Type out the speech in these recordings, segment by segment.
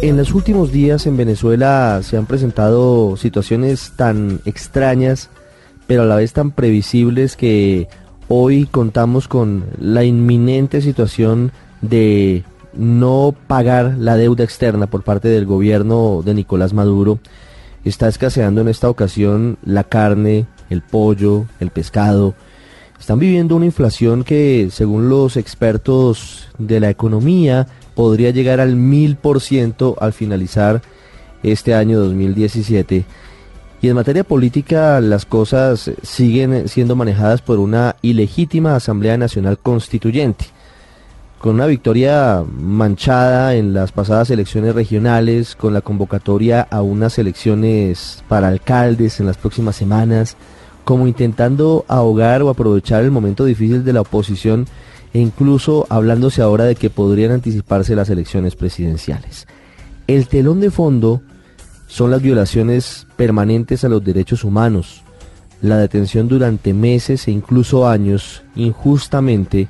En los últimos días en Venezuela se han presentado situaciones tan extrañas, pero a la vez tan previsibles que hoy contamos con la inminente situación de no pagar la deuda externa por parte del gobierno de Nicolás Maduro. Está escaseando en esta ocasión la carne, el pollo, el pescado. Están viviendo una inflación que, según los expertos de la economía, podría llegar al mil por ciento al finalizar este año 2017. Y en materia política las cosas siguen siendo manejadas por una ilegítima Asamblea Nacional Constituyente. Con una victoria manchada en las pasadas elecciones regionales, con la convocatoria a unas elecciones para alcaldes en las próximas semanas, como intentando ahogar o aprovechar el momento difícil de la oposición e incluso hablándose ahora de que podrían anticiparse las elecciones presidenciales. El telón de fondo son las violaciones permanentes a los derechos humanos, la detención durante meses e incluso años injustamente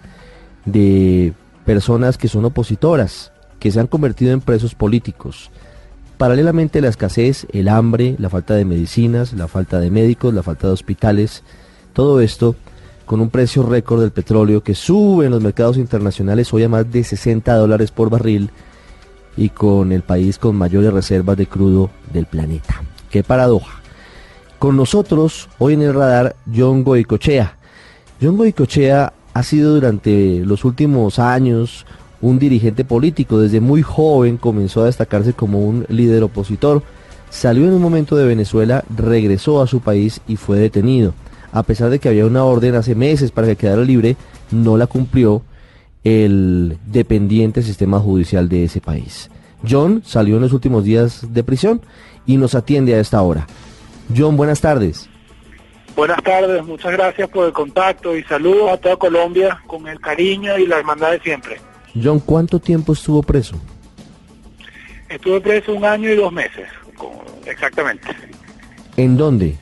de personas que son opositoras, que se han convertido en presos políticos. Paralelamente la escasez, el hambre, la falta de medicinas, la falta de médicos, la falta de hospitales, todo esto con un precio récord del petróleo que sube en los mercados internacionales hoy a más de 60 dólares por barril y con el país con mayores reservas de crudo del planeta. Qué paradoja. Con nosotros hoy en el radar John Goicochea. John Goicochea ha sido durante los últimos años un dirigente político. Desde muy joven comenzó a destacarse como un líder opositor. Salió en un momento de Venezuela, regresó a su país y fue detenido a pesar de que había una orden hace meses para que quedara libre, no la cumplió el dependiente sistema judicial de ese país. John salió en los últimos días de prisión y nos atiende a esta hora. John, buenas tardes. Buenas tardes, muchas gracias por el contacto y saludos a toda Colombia con el cariño y la hermandad de siempre. John, ¿cuánto tiempo estuvo preso? Estuve preso un año y dos meses, exactamente. ¿En dónde?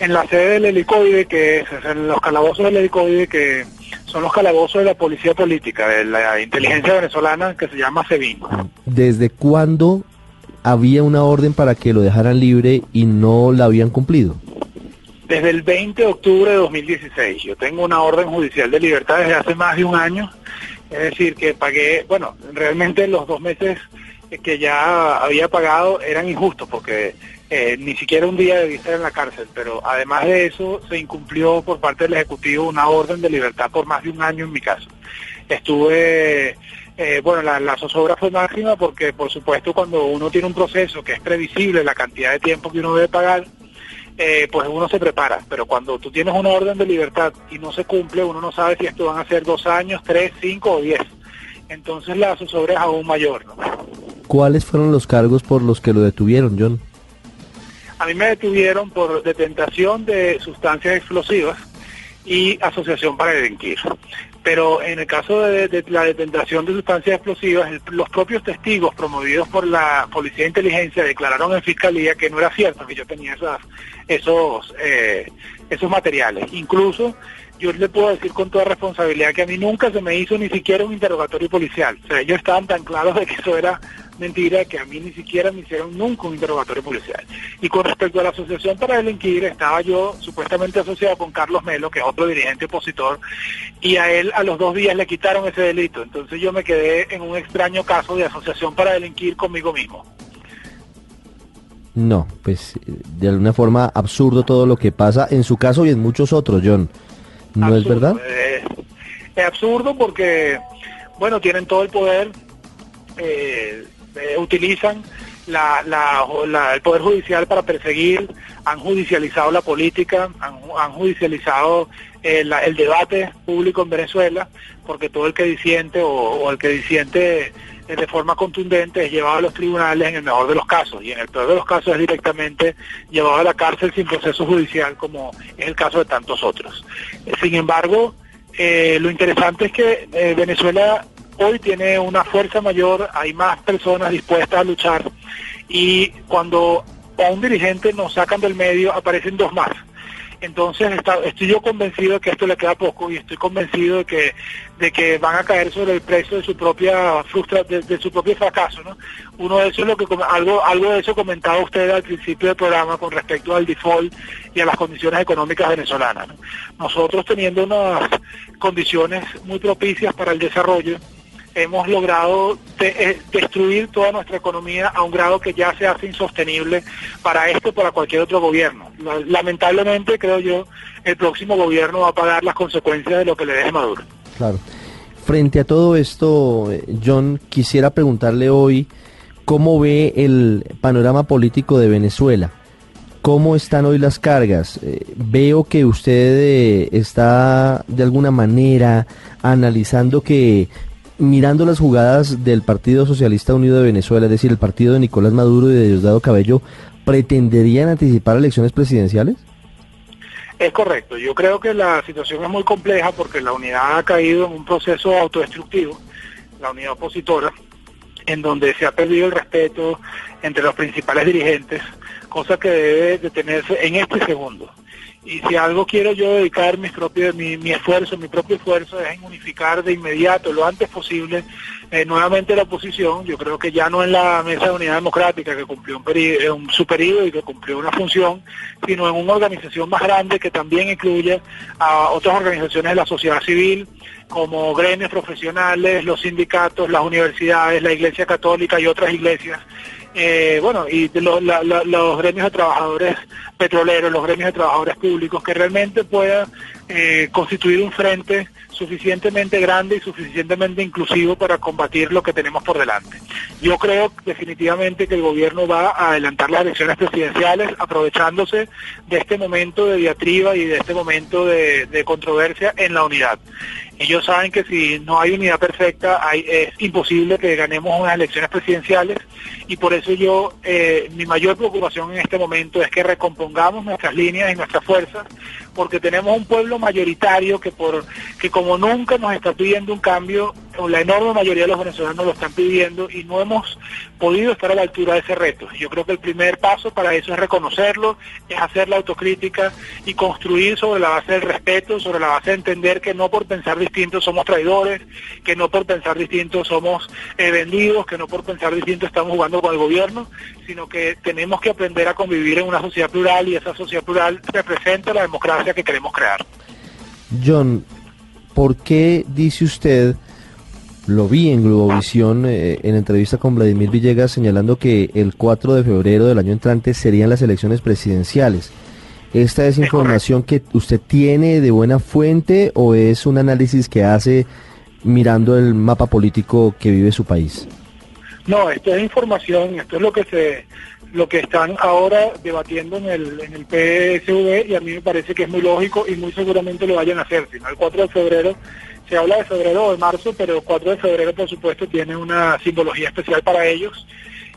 en la sede del helicoide, que es en los calabozos del helicoide, que son los calabozos de la policía política, de la inteligencia venezolana, que se llama SEBIN. ¿Desde cuándo había una orden para que lo dejaran libre y no la habían cumplido? Desde el 20 de octubre de 2016. Yo tengo una orden judicial de libertad desde hace más de un año. Es decir, que pagué, bueno, realmente los dos meses que ya había pagado eran injustos porque eh, ni siquiera un día debí estar en la cárcel, pero además de eso se incumplió por parte del Ejecutivo una orden de libertad por más de un año en mi caso. Estuve, eh, bueno, la, zozobra fue máxima porque por supuesto cuando uno tiene un proceso que es previsible la cantidad de tiempo que uno debe pagar, eh, pues uno se prepara, pero cuando tú tienes una orden de libertad y no se cumple, uno no sabe si esto van a ser dos años, tres, cinco o diez. Entonces la zozobra es aún mayor. ¿no? ¿Cuáles fueron los cargos por los que lo detuvieron, John? A mí me detuvieron por detentación de sustancias explosivas y asociación para delinquir. Pero en el caso de, la detentación de sustancias explosivas, los propios testigos promovidos por la Policía de Inteligencia declararon en Fiscalía que no era cierto que yo tenía esas, esos, eh, esos materiales. Incluso yo le puedo decir con toda responsabilidad que a mí nunca se me hizo ni siquiera un interrogatorio policial. O sea, ellos estaban tan claros de que eso era mentira que a mí ni siquiera me hicieron nunca un interrogatorio policial. Y con respecto a la asociación para delinquir, estaba yo supuestamente asociado con Carlos Melo, que es otro dirigente opositor, y a él a los dos días le quitaron ese delito. Entonces yo me quedé en un extraño caso de asociación para delinquir conmigo mismo. No, pues de alguna forma absurdo todo lo que pasa en su caso y en muchos otros, John. ¿No es verdad? es absurdo porque, bueno, tienen todo el poder, eh, eh, utilizan la, el Poder Judicial para perseguir, han judicializado la política, han, judicializado eh, la- el debate público en Venezuela, porque todo el que disiente o, el que disiente eh, de forma contundente es llevado a los tribunales en el mejor de los casos y en el peor de los casos es directamente llevado a la cárcel sin proceso judicial como es el caso de tantos otros. Eh, Sin embargo, eh, lo interesante es que Venezuela hoy tiene una fuerza mayor, hay más personas dispuestas a luchar y cuando a un dirigente nos sacan del medio aparecen dos más. Entonces estoy yo convencido de que esto le queda poco y estoy convencido de que de que van a caer sobre el precio de su propia frustra de, su propio fracaso, ¿no? Uno de eso es lo que algo algo de eso comentaba usted al principio del programa con respecto al default y a las condiciones económicas venezolanas. ¿no? Nosotros teniendo unas condiciones muy propicias para el desarrollo hemos logrado eh, destruir toda nuestra economía a un grado que ya se hace insostenible para este o para cualquier otro gobierno. La- Lamentablemente, creo yo, el próximo gobierno va a pagar las consecuencias de lo que le deje Maduro. Claro. Frente a todo esto, John, quisiera preguntarle hoy cómo ve el panorama político de Venezuela. ¿Cómo están hoy las cargas? Eh, veo que usted eh, está de alguna manera analizando que mirando las jugadas del Partido Socialista Unido de Venezuela, es decir, el partido de Nicolás Maduro y de Diosdado Cabello, ¿pretenderían anticipar elecciones presidenciales? Es correcto. Yo creo que la situación es muy compleja porque la unidad ha caído en un proceso autodestructivo, la unidad opositora, en donde se ha perdido el respeto entre los principales dirigentes, cosa que debe detenerse en este segundo. Y si algo quiero yo dedicar mis propios, mi, esfuerzo, mi propio esfuerzo es en unificar de inmediato, lo antes posible, eh, nuevamente la oposición. Yo creo que ya no en la Mesa de Unidad Democrática, que cumplió un, peri- eh, su periodo y que cumplió una función, sino en una organización más grande que también incluye a otras organizaciones de la sociedad civil, como gremios profesionales, los sindicatos, las universidades, la Iglesia Católica y otras iglesias. Eh, bueno, y la- los gremios de trabajadores petroleros, los gremios de trabajadores públicos, que realmente puedan eh, constituir un frente suficientemente grande y suficientemente inclusivo para combatir lo que tenemos por delante. Yo creo definitivamente que el gobierno va a adelantar las elecciones presidenciales aprovechándose de este momento de diatriba y de este momento de, controversia en la unidad. Ellos saben que si no hay unidad perfecta es imposible que ganemos unas elecciones presidenciales y por eso yo, eh, mi mayor preocupación en este momento es que recompongamos nuestras líneas y nuestras fuerzas porque tenemos un pueblo mayoritario que por que como nunca nos está pidiendo un cambio, la enorme mayoría de los venezolanos lo están pidiendo y no hemos podido estar a la altura de ese reto. Yo creo que el primer paso para eso es reconocerlo, es hacer la autocrítica y construir sobre la base del respeto, sobre la base de entender que no por pensar distinto somos traidores, que no por pensar distinto somos eh, vendidos, que no por pensar distinto estamos jugando con el gobierno, sino que tenemos que aprender a convivir en una sociedad plural y esa sociedad plural representa la democracia que queremos crear. John, ¿por qué dice usted, lo vi en Globovisión eh, en entrevista con Vladimir Villegas señalando que el 4 de febrero del año entrante serían las elecciones presidenciales? ¿Esta es información que usted tiene de buena fuente o es un análisis que hace mirando el mapa político que vive su país? No, esto es información, esto es lo que se lo que están ahora debatiendo en el, en el PSV y a mí me parece que es muy lógico y muy seguramente lo vayan a hacer. Si no, el 4 de febrero, se habla de febrero o de marzo, pero el 4 de febrero por supuesto tiene una simbología especial para ellos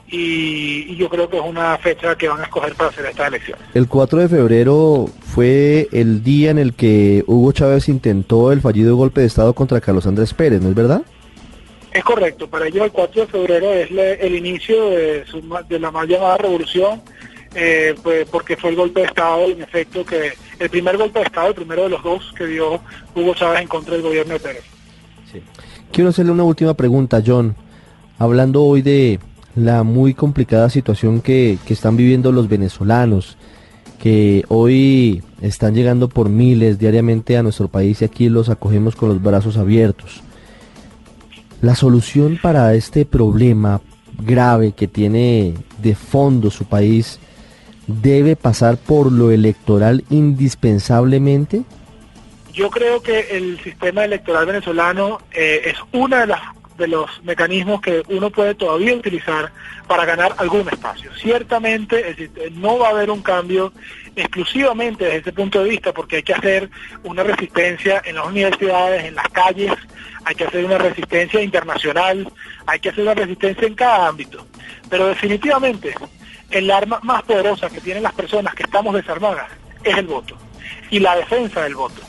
y, y yo creo que es una fecha que van a escoger para hacer estas elecciones. El 4 de febrero fue el día en el que Hugo Chávez intentó el fallido golpe de Estado contra Carlos Andrés Pérez, ¿no es verdad? Es correcto, para ellos el 4 de febrero es le- el inicio de, su de la mal llamada revolución, eh, pues, porque fue el golpe de Estado, en efecto, que el primer golpe de Estado, el primero de los dos que dio Hugo Chávez en contra del gobierno de Pérez. Quiero hacerle una última pregunta, John. Hablando hoy de la muy complicada situación que, que están viviendo los venezolanos, que hoy están llegando por miles diariamente a nuestro país y aquí los acogemos con los brazos abiertos. La solución para este problema grave que tiene de fondo su país debe pasar por lo electoral indispensablemente. Yo creo que el sistema electoral venezolano eh, es una de las de los mecanismos que uno puede todavía utilizar para ganar algún espacio. Ciertamente no va a haber un cambio exclusivamente desde ese punto de vista porque hay que hacer una resistencia en las universidades, en las calles, hay que hacer una resistencia internacional, hay que hacer una resistencia en cada ámbito. Pero definitivamente el arma más poderosa que tienen las personas que estamos desarmadas es el voto y la defensa del voto.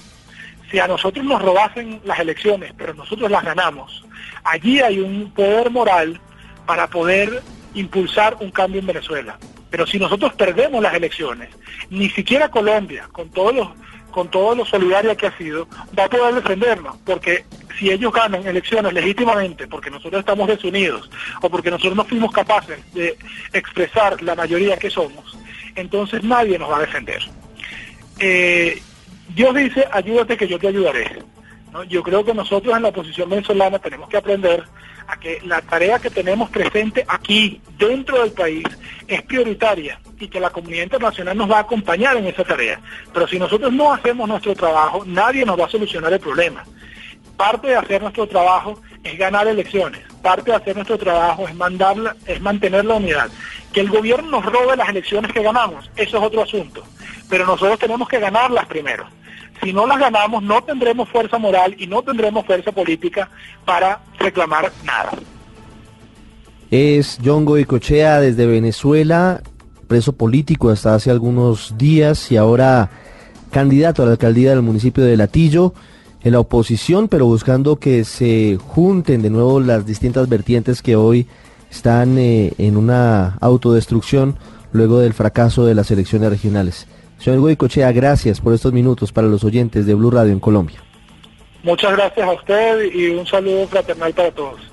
Si a nosotros nos robasen las elecciones, pero nosotros las ganamos, allí hay un poder moral para poder impulsar un cambio en Venezuela. Pero si nosotros perdemos las elecciones, ni siquiera Colombia, con todos los con todo lo solidaria que ha sido, va a poder defendernos, porque si ellos ganan elecciones legítimamente, porque nosotros estamos desunidos, o porque nosotros no fuimos capaces de expresar la mayoría que somos, entonces nadie nos va a defender. Eh, Dios dice, ayúdate que yo te ayudaré. Yo creo que nosotros en la oposición venezolana tenemos que aprender a que la tarea que tenemos presente aquí, dentro del país, es prioritaria y que la comunidad internacional nos va a acompañar en esa tarea. Pero si nosotros no hacemos nuestro trabajo, nadie nos va a solucionar el problema. Parte de hacer nuestro trabajo es ganar elecciones, parte de hacer nuestro trabajo es, mandarla, es mantener la unidad. Que el gobierno nos robe las elecciones que ganamos, eso es otro asunto. Pero nosotros tenemos que ganarlas primero. Si no las ganamos, no tendremos fuerza moral y no tendremos fuerza política para reclamar nada. Es John Goicochea desde Venezuela, preso político hasta hace algunos días y ahora candidato a la alcaldía del municipio de Latillo en la oposición, pero buscando que se junten de nuevo las distintas vertientes que hoy están eh, en una autodestrucción luego del fracaso de las elecciones regionales. Señor Goicochea, gracias por estos minutos para los oyentes de Blue Radio en Colombia. Muchas gracias a usted y un saludo fraternal para todos.